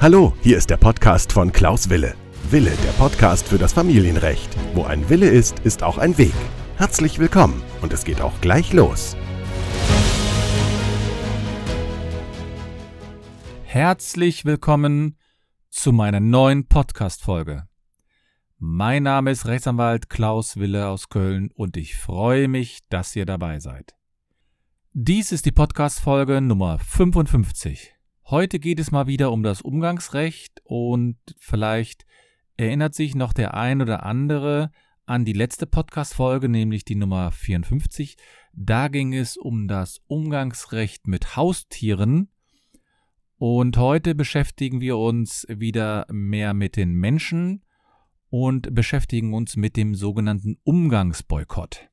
Hallo, hier ist der Podcast von Klaus Wille. Wille, der Podcast für das Familienrecht. Wo ein Wille ist, ist auch ein Weg. Herzlich willkommen und es geht auch gleich los. Herzlich willkommen zu meiner neuen Podcast-Folge. Mein Name ist Rechtsanwalt Klaus Wille aus Köln und ich freue mich, dass ihr dabei seid. Dies ist die Podcast-Folge Nummer 55. Heute geht es mal wieder um das Umgangsrecht und vielleicht erinnert sich noch der ein oder andere an die letzte Podcast-Folge, nämlich die Nummer 54. Da ging es um das Umgangsrecht mit Haustieren und heute beschäftigen wir uns wieder mehr mit den Menschen und beschäftigen uns mit dem sogenannten Umgangsboykott.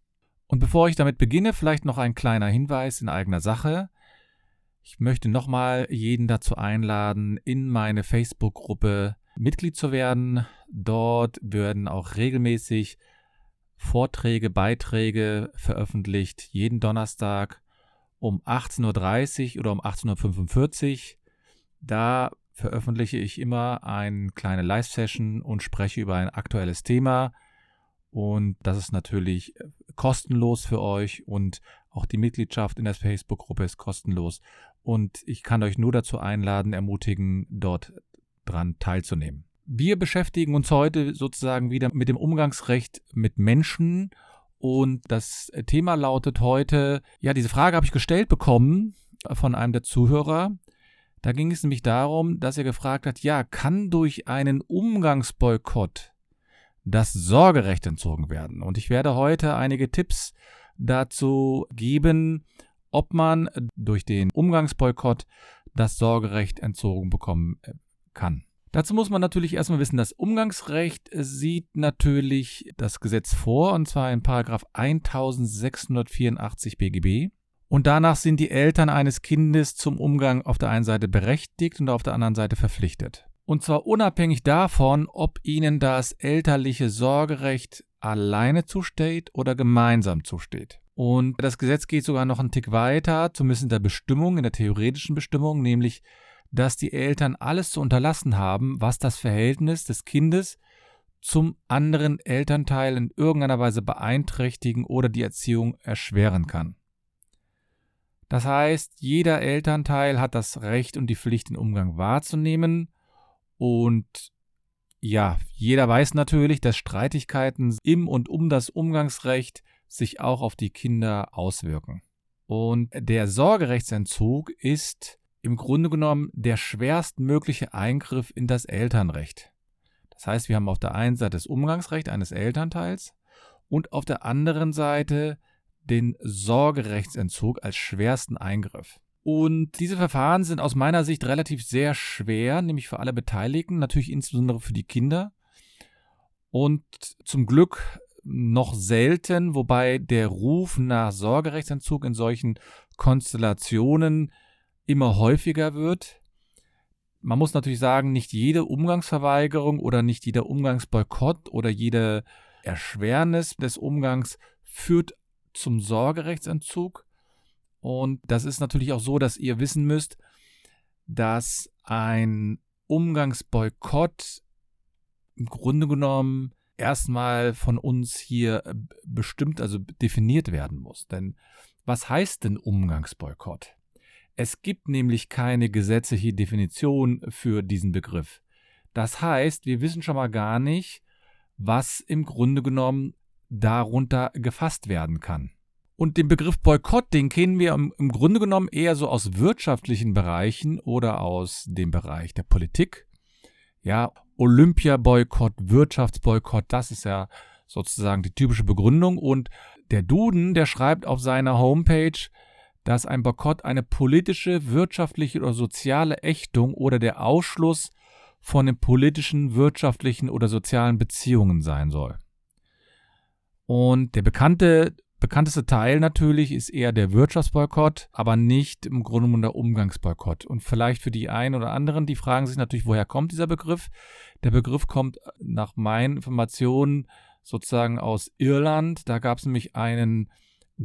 Und bevor ich damit beginne, vielleicht noch ein kleiner Hinweis in eigener Sache. Ich möchte nochmal jeden dazu einladen, in meine Facebook-Gruppe Mitglied zu werden. Dort werden auch regelmäßig Vorträge, Beiträge veröffentlicht, jeden Donnerstag um 18.30 Uhr oder um 18.45 Uhr. Da veröffentliche ich immer eine kleine Live-Session und spreche über ein aktuelles Thema. Und das ist natürlich kostenlos für euch und auch die Mitgliedschaft in der Facebook-Gruppe ist kostenlos. Und ich kann euch nur dazu einladen, ermutigen, dort dran teilzunehmen. Wir beschäftigen uns heute sozusagen wieder mit dem Umgangsrecht mit Menschen. Und das Thema lautet heute, ja, diese Frage habe ich gestellt bekommen von einem der Zuhörer. Da ging es nämlich darum, dass er gefragt hat, ja, kann durch einen Umgangsboykott das Sorgerecht entzogen werden? Und ich werde heute einige Tipps dazu geben, ob man durch den Umgangsboykott das Sorgerecht entzogen bekommen äh, kann. Dazu muss man natürlich erstmal wissen, das Umgangsrecht sieht natürlich das Gesetz vor, und zwar in Paragraph 1684 BGB. Und danach sind die Eltern eines Kindes zum Umgang auf der einen Seite berechtigt und auf der anderen Seite verpflichtet. Und zwar unabhängig davon, ob ihnen das elterliche Sorgerecht alleine zusteht oder gemeinsam zusteht. Und das Gesetz geht sogar noch einen Tick weiter, zumindest in der Bestimmung, in der theoretischen Bestimmung, nämlich, dass die Eltern alles zu unterlassen haben, was das Verhältnis des Kindes zum anderen Elternteil in irgendeiner Weise beeinträchtigen oder die Erziehung erschweren kann. Das heißt, jeder Elternteil hat das Recht und die Pflicht, den Umgang wahrzunehmen. Und ja, jeder weiß natürlich, dass Streitigkeiten im und um das Umgangsrecht sich auch auf die Kinder auswirken. Und der Sorgerechtsentzug ist im Grunde genommen der schwerstmögliche Eingriff in das Elternrecht. Das heißt, wir haben auf der einen Seite das Umgangsrecht eines Elternteils und auf der anderen Seite den Sorgerechtsentzug als schwersten Eingriff. Und diese Verfahren sind aus meiner Sicht relativ sehr schwer, nämlich für alle Beteiligten, natürlich insbesondere für die Kinder. Und zum Glück noch selten, wobei der Ruf nach Sorgerechtsentzug in solchen Konstellationen immer häufiger wird. Man muss natürlich sagen, nicht jede Umgangsverweigerung oder nicht jeder Umgangsboykott oder jede Erschwernis des Umgangs führt zum Sorgerechtsentzug. Und das ist natürlich auch so, dass ihr wissen müsst, dass ein Umgangsboykott im Grunde genommen erstmal von uns hier äh, bestimmt, also definiert werden muss. Denn was heißt denn Umgangsboykott? Es gibt nämlich keine gesetzliche Definition für diesen Begriff. Das heißt, wir wissen schon mal gar nicht, was im Grunde genommen darunter gefasst werden kann. Und den Begriff Boykott, den kennen wir im, Grunde genommen eher so aus wirtschaftlichen Bereichen oder aus dem Bereich der Politik. Ja, Olympia-Boykott, Wirtschaftsboykott, das ist ja sozusagen die typische Begründung. Und der Duden, der schreibt auf seiner Homepage, dass ein Boykott eine politische, wirtschaftliche oder soziale Ächtung oder der Ausschluss von den politischen, wirtschaftlichen oder sozialen Beziehungen sein soll. Und der bekannte, bekannteste Teil natürlich ist eher der Wirtschaftsboykott, aber nicht im Grunde genommen der Umgangsboykott. Und vielleicht für die einen oder anderen, die fragen sich natürlich, woher kommt dieser Begriff? Der Begriff kommt nach meinen Informationen sozusagen aus Irland. Da gab es nämlich einen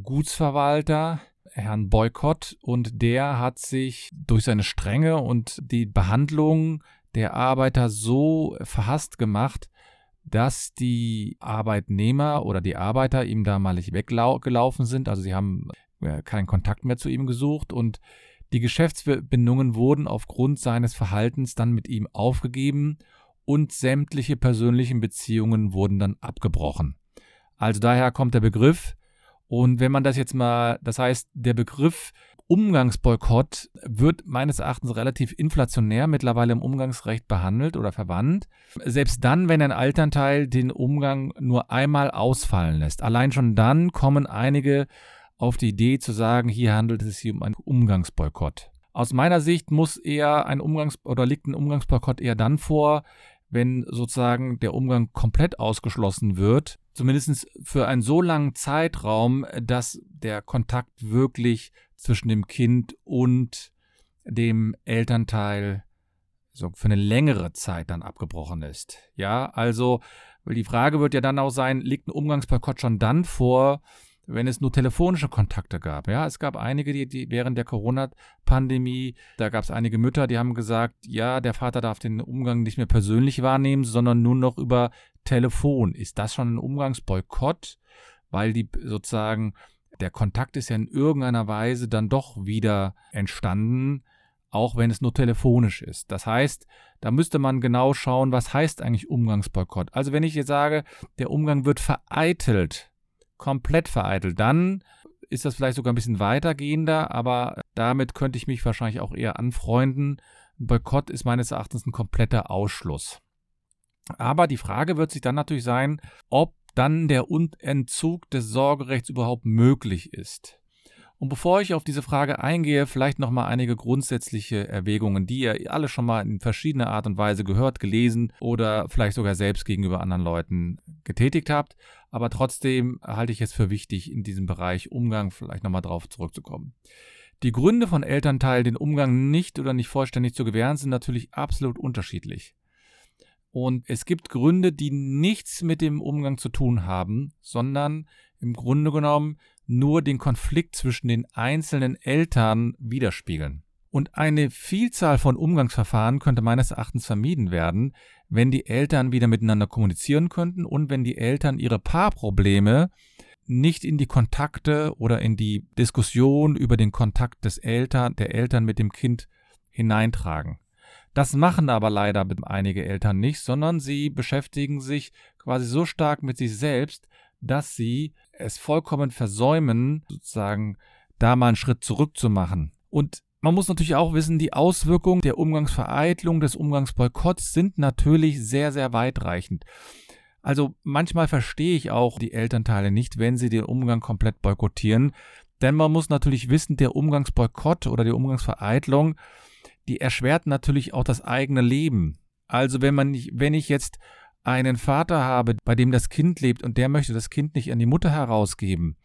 Gutsverwalter Herrn Boykott und der hat sich durch seine Strenge und die Behandlung der Arbeiter so verhasst gemacht, dass die Arbeitnehmer oder die Arbeiter ihm damalig weggelaufen sind. Also sie haben äh, keinen Kontakt mehr zu ihm gesucht und die Geschäftsbindungen wurden aufgrund seines Verhaltens dann mit ihm aufgegeben und sämtliche persönlichen Beziehungen wurden dann abgebrochen. Also daher kommt der Begriff. Und wenn man das jetzt mal, das heißt, der Begriff Umgangsboykott wird meines Erachtens relativ inflationär mittlerweile im Umgangsrecht behandelt oder verwandt. Selbst dann, wenn ein Elternteil den Umgang nur einmal ausfallen lässt. Allein schon dann kommen einige auf die Idee zu sagen, hier handelt es sich um einen Umgangsboykott. Aus meiner Sicht muss eher ein Umgangs- oder liegt ein Umgangsboykott eher dann vor, wenn sozusagen der Umgang komplett ausgeschlossen wird, zumindest für einen so langen Zeitraum, dass der Kontakt wirklich zwischen dem Kind und dem Elternteil so für eine längere Zeit dann abgebrochen ist. Ja, also, weil die Frage wird ja dann auch sein, liegt ein Umgangsboykott schon dann vor, wenn es nur telefonische Kontakte gab. Ja, es gab einige, die, die während der Corona-Pandemie, da gab es einige Mütter, die haben gesagt, ja, der Vater darf den Umgang nicht mehr persönlich wahrnehmen, sondern nur noch über Telefon. Ist das schon ein Umgangsboykott? Weil die sozusagen, der Kontakt ist ja in irgendeiner Weise dann doch wieder entstanden, auch wenn es nur telefonisch ist. Das heißt, da müsste man genau schauen, was heißt eigentlich Umgangsboykott. Also wenn ich jetzt sage, der Umgang wird vereitelt, komplett vereitelt. Dann ist das vielleicht sogar ein bisschen weitergehender, aber damit könnte ich mich wahrscheinlich auch eher anfreunden. Boykott ist meines Erachtens ein kompletter Ausschluss. Aber die Frage wird sich dann natürlich sein, ob dann der Entzug des Sorgerechts überhaupt möglich ist. Und bevor ich auf diese Frage eingehe, vielleicht nochmal einige grundsätzliche Erwägungen, die ihr alle schon mal in verschiedener Art und Weise gehört, gelesen oder vielleicht sogar selbst gegenüber anderen Leuten getätigt habt. Aber trotzdem halte ich es für wichtig, in diesem Bereich Umgang vielleicht nochmal drauf zurückzukommen. Die Gründe von Elternteilen, den Umgang nicht oder nicht vollständig zu gewähren, sind natürlich absolut unterschiedlich. Und es gibt Gründe, die nichts mit dem Umgang zu tun haben, sondern im Grunde genommen nur den Konflikt zwischen den einzelnen Eltern widerspiegeln. Und eine Vielzahl von Umgangsverfahren könnte meines Erachtens vermieden werden, wenn die Eltern wieder miteinander kommunizieren könnten und wenn die Eltern ihre Paarprobleme nicht in die Kontakte oder in die Diskussion über den Kontakt des Eltern, der Eltern mit dem Kind hineintragen. Das machen aber leider einige Eltern nicht, sondern sie beschäftigen sich quasi so stark mit sich selbst, dass sie es vollkommen versäumen, sozusagen da mal einen Schritt zurück zu machen. Und man muss natürlich auch wissen, die Auswirkungen der Umgangsvereitlung, des Umgangsboykotts sind natürlich sehr, sehr weitreichend. Also manchmal verstehe ich auch die Elternteile nicht, wenn sie den Umgang komplett boykottieren. Denn man muss natürlich wissen, der Umgangsboykott oder die Umgangsvereitlung, die erschwert natürlich auch das eigene Leben. Also wenn man wenn ich jetzt einen Vater habe, bei dem das Kind lebt und der möchte das Kind nicht an die Mutter herausgeben,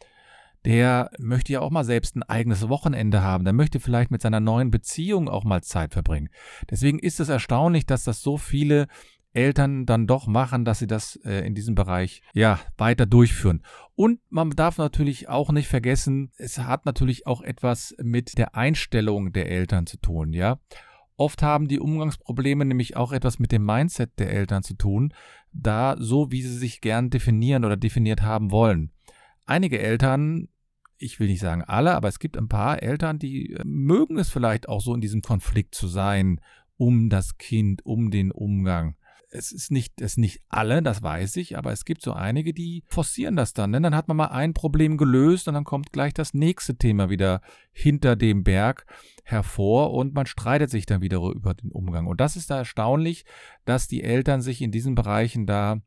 der möchte ja auch mal selbst ein eigenes Wochenende haben, der möchte vielleicht mit seiner neuen Beziehung auch mal Zeit verbringen. Deswegen ist es erstaunlich, dass das so viele Eltern dann doch machen, dass sie das äh, in diesem Bereich ja weiter durchführen. Und man darf natürlich auch nicht vergessen, es hat natürlich auch etwas mit der Einstellung der Eltern zu tun, ja. Oft haben die Umgangsprobleme nämlich auch etwas mit dem Mindset der Eltern zu tun, da so wie sie sich gern definieren oder definiert haben wollen. Einige Eltern, ich will nicht sagen alle, aber es gibt ein paar Eltern, die äh, mögen es vielleicht auch so in diesem Konflikt zu sein, um das Kind, um den Umgang es ist nicht, es nicht alle, das weiß ich, aber es gibt so einige, die forcieren das dann. Denn dann hat man mal ein Problem gelöst und dann kommt gleich das nächste Thema wieder hinter dem Berg hervor und man streitet sich dann wieder über den Umgang. Und das ist da erstaunlich, dass die Eltern sich in diesen Bereichen da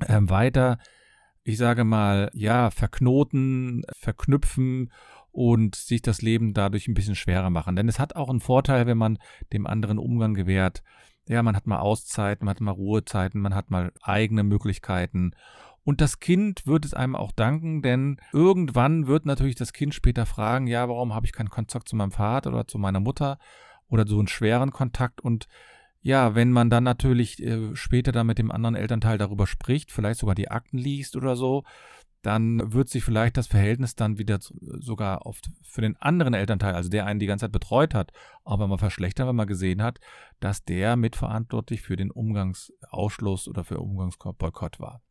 äh, weiter, ich sage mal, ja, verknoten, verknüpfen und sich das Leben dadurch ein bisschen schwerer machen. Denn es hat auch einen Vorteil, wenn man dem anderen Umgang gewährt ja, man hat mal Auszeiten, man hat mal Ruhezeiten, man hat mal eigene Möglichkeiten. Und das Kind wird es einem auch danken, denn irgendwann wird natürlich das Kind später fragen, ja, warum habe ich keinen Kontakt zu meinem Vater oder zu meiner Mutter oder so einen schweren Kontakt und ja, wenn man dann natürlich äh, später dann mit dem anderen Elternteil darüber spricht, vielleicht sogar die Akten liest oder so, dann wird sich vielleicht das Verhältnis dann wieder sogar oft für den anderen Elternteil, also der einen die ganze Zeit betreut hat, aber mal verschlechtern, wenn man gesehen hat, dass der mitverantwortlich für den Umgangsausschluss oder für Umgangsboykott war.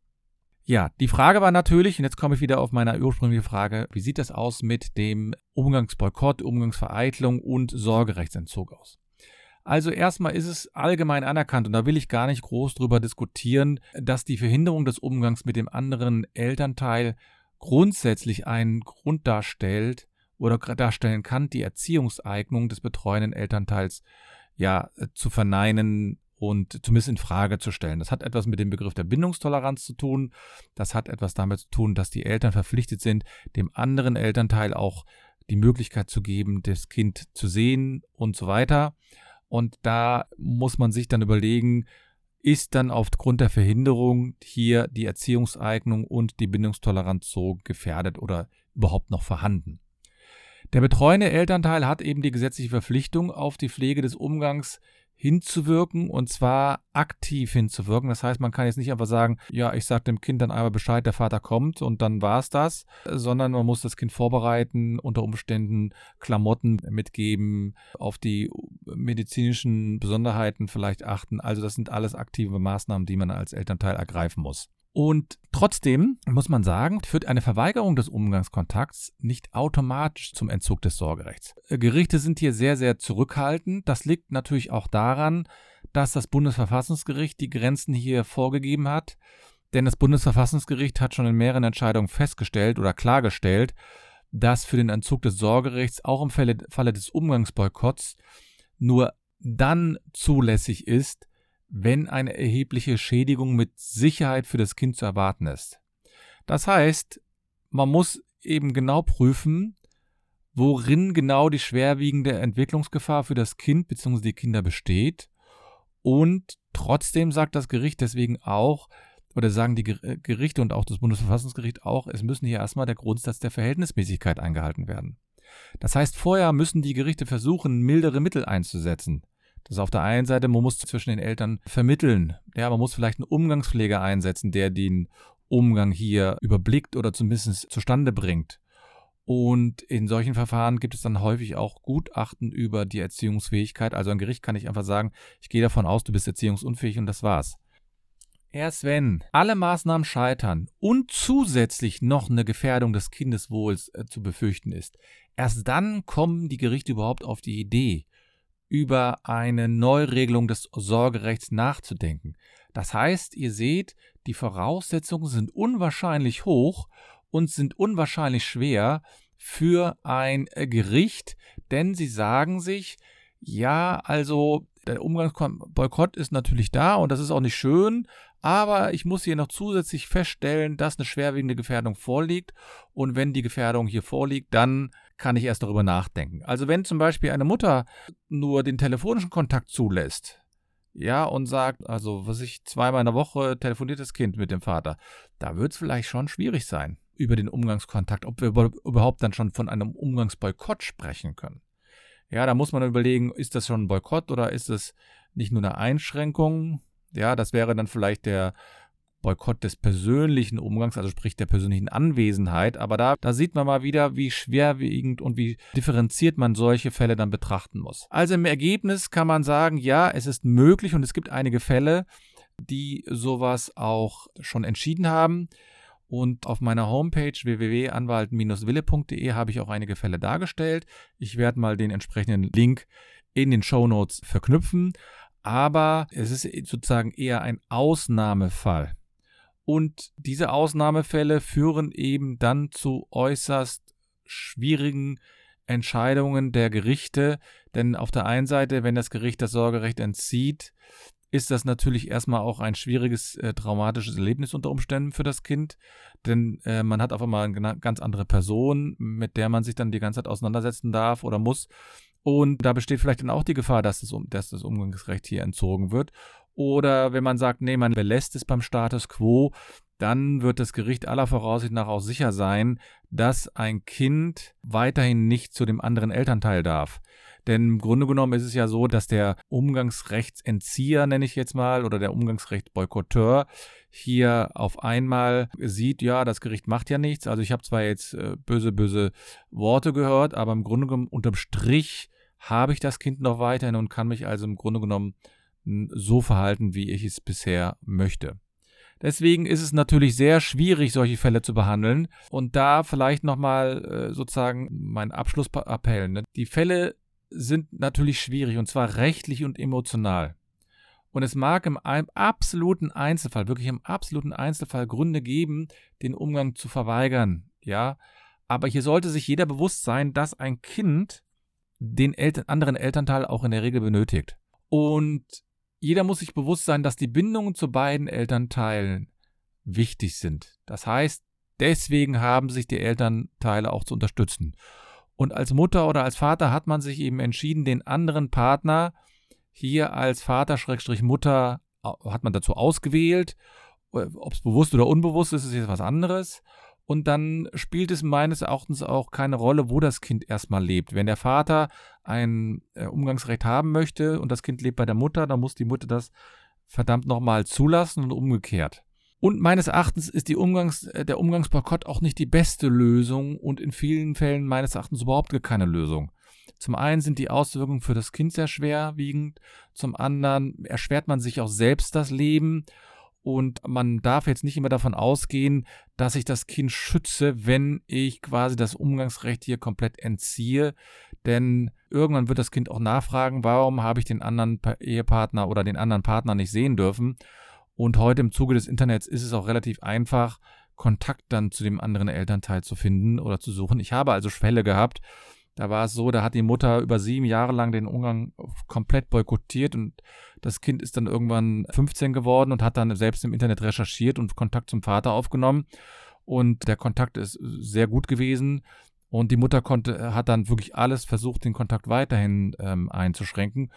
Ja, die Frage war natürlich, und jetzt komme ich wieder auf meine ursprüngliche Frage, wie sieht das aus mit dem Umgangsboykott, Umgangsvereitlung und Sorgerechtsentzug aus? Also erstmal ist es allgemein anerkannt, und da will ich gar nicht groß drüber diskutieren, dass die Verhinderung des Umgangs mit dem anderen Elternteil grundsätzlich einen Grund darstellt oder darstellen kann, die Erziehungseignung des betreuenden Elternteils ja zu verneinen und zumindest in Frage zu stellen. Das hat etwas mit dem Begriff der Bindungstoleranz zu tun. Das hat etwas damit zu tun, dass die Eltern verpflichtet sind, dem anderen Elternteil auch die Möglichkeit zu geben, das Kind zu sehen und so weiter. Und da muss man sich dann überlegen, ist dann aufgrund der Verhinderung hier die Erziehungseignung und die Bindungstoleranz so gefährdet oder überhaupt noch vorhanden. Der betreuende Elternteil hat eben die gesetzliche Verpflichtung, auf die Pflege des Umgangs hinzuwirken und zwar aktiv hinzuwirken. Das heißt, man kann jetzt nicht einfach sagen, ja, ich sage dem Kind dann einmal Bescheid, der Vater kommt und dann war es das, sondern man muss das Kind vorbereiten, unter Umständen Klamotten mitgeben, auf die medizinischen Besonderheiten vielleicht achten. Also das sind alles aktive Maßnahmen, die man als Elternteil ergreifen muss. Und trotzdem muss man sagen, führt eine Verweigerung des Umgangskontakts nicht automatisch zum Entzug des Sorgerechts. Äh, Gerichte sind hier sehr, sehr zurückhaltend. Das liegt natürlich auch daran, dass das Bundesverfassungsgericht die Grenzen hier vorgegeben hat. Denn das Bundesverfassungsgericht hat schon in mehreren Entscheidungen festgestellt oder klargestellt, dass für den Entzug des Sorgerechts auch im Falle, Falle des Umgangsboykotts nur dann zulässig ist, wenn eine erhebliche Schädigung mit Sicherheit für das Kind zu erwarten ist. Das heißt, man muss eben genau prüfen, worin genau die schwerwiegende Entwicklungsgefahr für das Kind bzw. die Kinder besteht. Und trotzdem sagt das Gericht deswegen auch, oder sagen die äh, Gerichte und auch das Bundesverfassungsgericht auch, es müssen hier erstmal der Grundsatz der Verhältnismäßigkeit eingehalten werden. Das heißt, vorher müssen die Gerichte versuchen, mildere Mittel einzusetzen. Das ist auf der einen Seite, man muss zwischen den Eltern vermitteln. Ja, man muss vielleicht einen Umgangspfleger einsetzen, der den Umgang hier überblickt oder zumindest zustande bringt. Und in solchen Verfahren gibt es dann häufig auch Gutachten über die Erziehungsfähigkeit. Also ein Gericht kann nicht einfach sagen, ich gehe davon aus, du bist erziehungsunfähig und das war's. Erst wenn alle Maßnahmen scheitern und zusätzlich noch eine Gefährdung des Kindeswohls äh, zu befürchten ist, erst dann kommen die Gerichte überhaupt auf die Idee, über eine Neuregelung des Sorgerechts nachzudenken. Das heißt, ihr seht, die Voraussetzungen sind unwahrscheinlich hoch und sind unwahrscheinlich schwer für ein Gericht, denn sie sagen sich, ja, also der Umgangsboykott ist natürlich da und das ist auch nicht schön, aber ich muss hier noch zusätzlich feststellen, dass eine schwerwiegende Gefährdung vorliegt und wenn die Gefährdung hier vorliegt, dann kann ich erst darüber nachdenken. Also wenn zum Beispiel eine Mutter nur den telefonischen Kontakt zulässt, ja, und sagt, also was ich zweimal in der Woche telefoniert das Kind mit dem Vater, da wird es vielleicht schon schwierig sein über den Umgangskontakt, ob wir überhaupt dann schon von einem Umgangsboykott sprechen können. Ja, da muss man überlegen, ist das schon ein Boykott oder ist es nicht nur eine Einschränkung? Ja, das wäre dann vielleicht der Boykott des persönlichen Umgangs, also sprich der persönlichen Anwesenheit. Aber da, da sieht man mal wieder, wie schwerwiegend und wie differenziert man solche Fälle dann betrachten muss. Also im Ergebnis kann man sagen, ja, es ist möglich und es gibt einige Fälle, die sowas auch schon entschieden haben. Und auf meiner Homepage www.anwalt-wille.de habe ich auch einige Fälle dargestellt. Ich werde mal den entsprechenden Link in den Show Notes verknüpfen. Aber es ist sozusagen eher ein Ausnahmefall. Und diese Ausnahmefälle führen eben dann zu äußerst schwierigen Entscheidungen der Gerichte. Denn auf der einen Seite, wenn das Gericht das Sorgerecht entzieht, ist das natürlich erstmal auch ein schwieriges, äh, traumatisches Erlebnis unter Umständen für das Kind. Denn äh, man hat auf einmal eine ganz andere Person, mit der man sich dann die ganze Zeit auseinandersetzen darf oder muss. Und da besteht vielleicht dann auch die Gefahr, dass das, dass das Umgangsrecht hier entzogen wird. Oder wenn man sagt, nee, man belässt es beim Status quo, dann wird das Gericht aller Voraussicht nach auch sicher sein, dass ein Kind weiterhin nicht zu dem anderen Elternteil darf. Denn im Grunde genommen ist es ja so, dass der Umgangsrechtsentzieher, nenne ich jetzt mal, oder der Umgangsrechtsboykotteur hier auf einmal sieht, ja, das Gericht macht ja nichts. Also ich habe zwar jetzt äh, böse, böse Worte gehört, aber im Grunde genommen unterm Strich habe ich das Kind noch weiterhin und kann mich also im Grunde genommen so verhalten, wie ich es bisher möchte. Deswegen ist es natürlich sehr schwierig, solche Fälle zu behandeln. Und da vielleicht nochmal äh, sozusagen mein Abschlussappell. Ne? Die Fälle sind natürlich schwierig und zwar rechtlich und emotional. Und es mag im absoluten Einzelfall, wirklich im absoluten Einzelfall Gründe geben, den Umgang zu verweigern. Ja, aber hier sollte sich jeder bewusst sein, dass ein Kind den Eltern, anderen Elternteil auch in der Regel benötigt. Und jeder muss sich bewusst sein, dass die Bindungen zu beiden Elternteilen wichtig sind. Das heißt, deswegen haben sich die Elternteile auch zu unterstützen. Und als Mutter oder als Vater hat man sich eben entschieden, den anderen Partner hier als Vater-Mutter hat man dazu ausgewählt. Ob es bewusst oder unbewusst ist, ist jetzt was anderes. Und dann spielt es meines Erachtens auch keine Rolle, wo das Kind erstmal lebt. Wenn der Vater ein äh, Umgangsrecht haben möchte und das Kind lebt bei der Mutter, dann muss die Mutter das verdammt nochmal zulassen und umgekehrt. Und meines Erachtens ist Umgangs-, äh, der Umgangsboykott auch nicht die beste Lösung und in vielen Fällen meines Erachtens überhaupt keine Lösung. Zum einen sind die Auswirkungen für das Kind sehr schwerwiegend, zum anderen erschwert man sich auch selbst das Leben und man darf jetzt nicht immer davon ausgehen, dass ich das Kind schütze, wenn ich quasi das Umgangsrecht hier komplett entziehe. Denn irgendwann wird das Kind auch nachfragen, warum habe ich den anderen Ehepartner oder den anderen Partner nicht sehen dürfen. Und heute im Zuge des Internets ist es auch relativ einfach, Kontakt dann zu dem anderen Elternteil zu finden oder zu suchen. Ich habe also Fälle gehabt, da war es so, da hat die Mutter über sieben Jahre lang den Umgang komplett boykottiert und das Kind ist dann irgendwann 15 geworden und hat dann selbst im Internet recherchiert und Kontakt zum Vater aufgenommen. Und der Kontakt ist sehr gut gewesen. Und die Mutter konnte, hat dann wirklich alles versucht, den Kontakt weiterhin ähm, einzuschränken.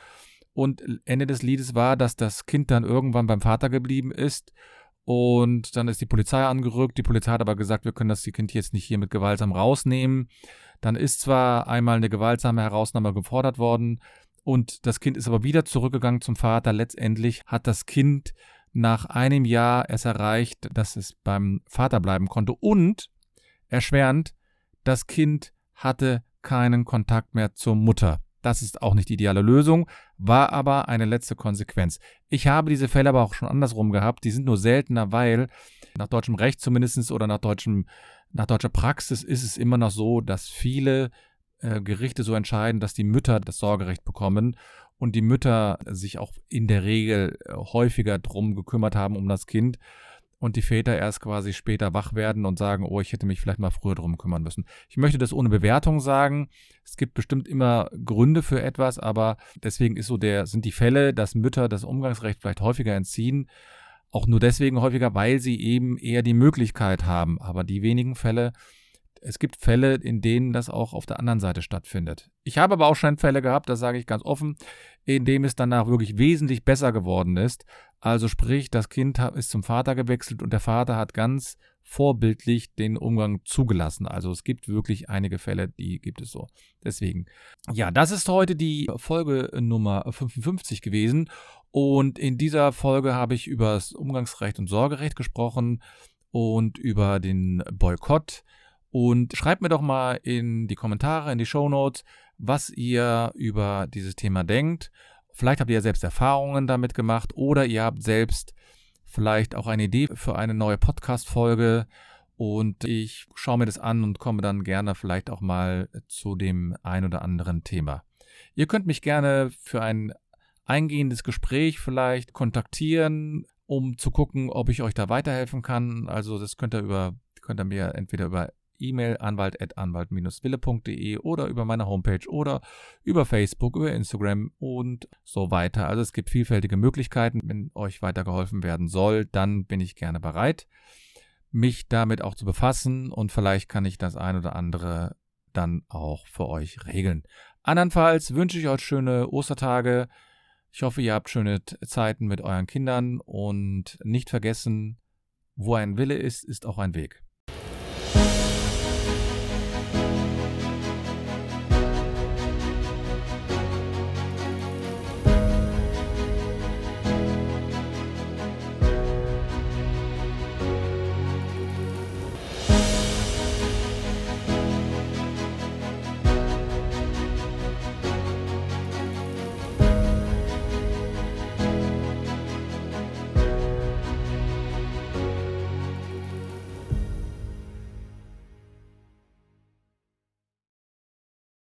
Und Ende des Liedes war, dass das Kind dann irgendwann beim Vater geblieben ist. Und dann ist die Polizei angerückt. Die Polizei hat aber gesagt, wir können das Kind jetzt nicht hier mit gewaltsam rausnehmen. Dann ist zwar einmal eine gewaltsame Herausnahme gefordert worden und das Kind ist aber wieder zurückgegangen zum Vater. Letztendlich hat das Kind nach einem Jahr es erreicht, dass es beim Vater bleiben konnte und erschwerend, das Kind hatte keinen Kontakt mehr zur Mutter. Das ist auch nicht die ideale Lösung, war aber eine letzte Konsequenz. Ich habe diese Fälle aber auch schon andersrum gehabt. Die sind nur seltener, weil nach deutschem Recht zumindest oder nach deutschem nach deutscher Praxis ist es immer noch so, dass viele äh, Gerichte so entscheiden, dass die Mütter das Sorgerecht bekommen und die Mütter sich auch in der Regel äh, häufiger drum gekümmert haben um das Kind und die Väter erst quasi später wach werden und sagen, oh, ich hätte mich vielleicht mal früher drum kümmern müssen. Ich möchte das ohne Bewertung sagen. Es gibt bestimmt immer Gründe für etwas, aber deswegen ist so der, sind die Fälle, dass Mütter das Umgangsrecht vielleicht häufiger entziehen, auch nur deswegen häufiger, weil sie eben eher die Möglichkeit haben. Aber die wenigen Fälle, es gibt Fälle, in denen das auch auf der anderen Seite stattfindet. Ich habe aber auch schon Fälle gehabt, das sage ich ganz offen, in dem es danach wirklich wesentlich besser geworden ist. Also sprich, das Kind ist zum Vater gewechselt und der Vater hat ganz vorbildlich den Umgang zugelassen. Also es gibt wirklich einige Fälle, die gibt es so. Deswegen, ja, das ist heute die Folge Nummer 55 gewesen. Und in dieser Folge habe ich über das Umgangsrecht und Sorgerecht gesprochen und über den Boykott. Und schreibt mir doch mal in die Kommentare, in die Show Notes, was ihr über dieses Thema denkt. Vielleicht habt ihr ja selbst Erfahrungen damit gemacht oder ihr habt selbst vielleicht auch eine Idee für eine neue Podcast-Folge. Und ich schaue mir das an und komme dann gerne vielleicht auch mal zu dem ein oder anderen Thema. Ihr könnt mich gerne für ein eingehendes Gespräch vielleicht kontaktieren, um zu gucken, ob ich euch da weiterhelfen kann. Also das könnt ihr über, könnt ihr mir entweder über E-Mail anwalt.anwalt-wille.de oder über meine Homepage oder über Facebook, über Instagram und so weiter. Also es gibt vielfältige Möglichkeiten. Wenn euch weitergeholfen werden soll, dann bin ich gerne bereit, mich damit auch zu befassen und vielleicht kann ich das ein oder andere dann auch für euch regeln. Andernfalls wünsche ich euch schöne Ostertage, ich hoffe, ihr habt schöne Zeiten mit euren Kindern und nicht vergessen, Wo ein Wille ist, ist auch ein Weg.